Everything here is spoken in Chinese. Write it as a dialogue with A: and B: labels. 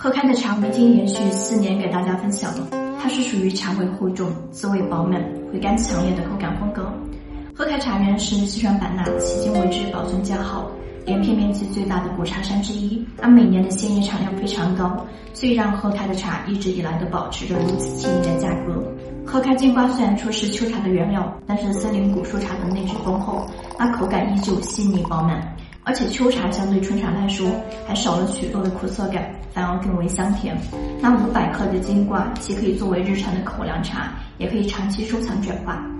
A: 喝开的茶，我已经连续四年给大家分享了。它是属于茶味厚重、滋味饱满、回甘强烈的口感风格。喝开茶园是西双版纳迄今为止保存较好、连片面积最大的古茶山之一。它每年的鲜叶产量非常高，所以让喝开的茶一直以来都保持着如此亲民的价格。喝开金瓜虽然说是秋茶的原料，但是森林古树茶的内质丰厚，那口感依旧细腻饱满。而且秋茶相对春茶来说，还少了许多的苦涩感，反而更为香甜。那五百克的金瓜，既可以作为日常的口粮茶，也可以长期收藏转化。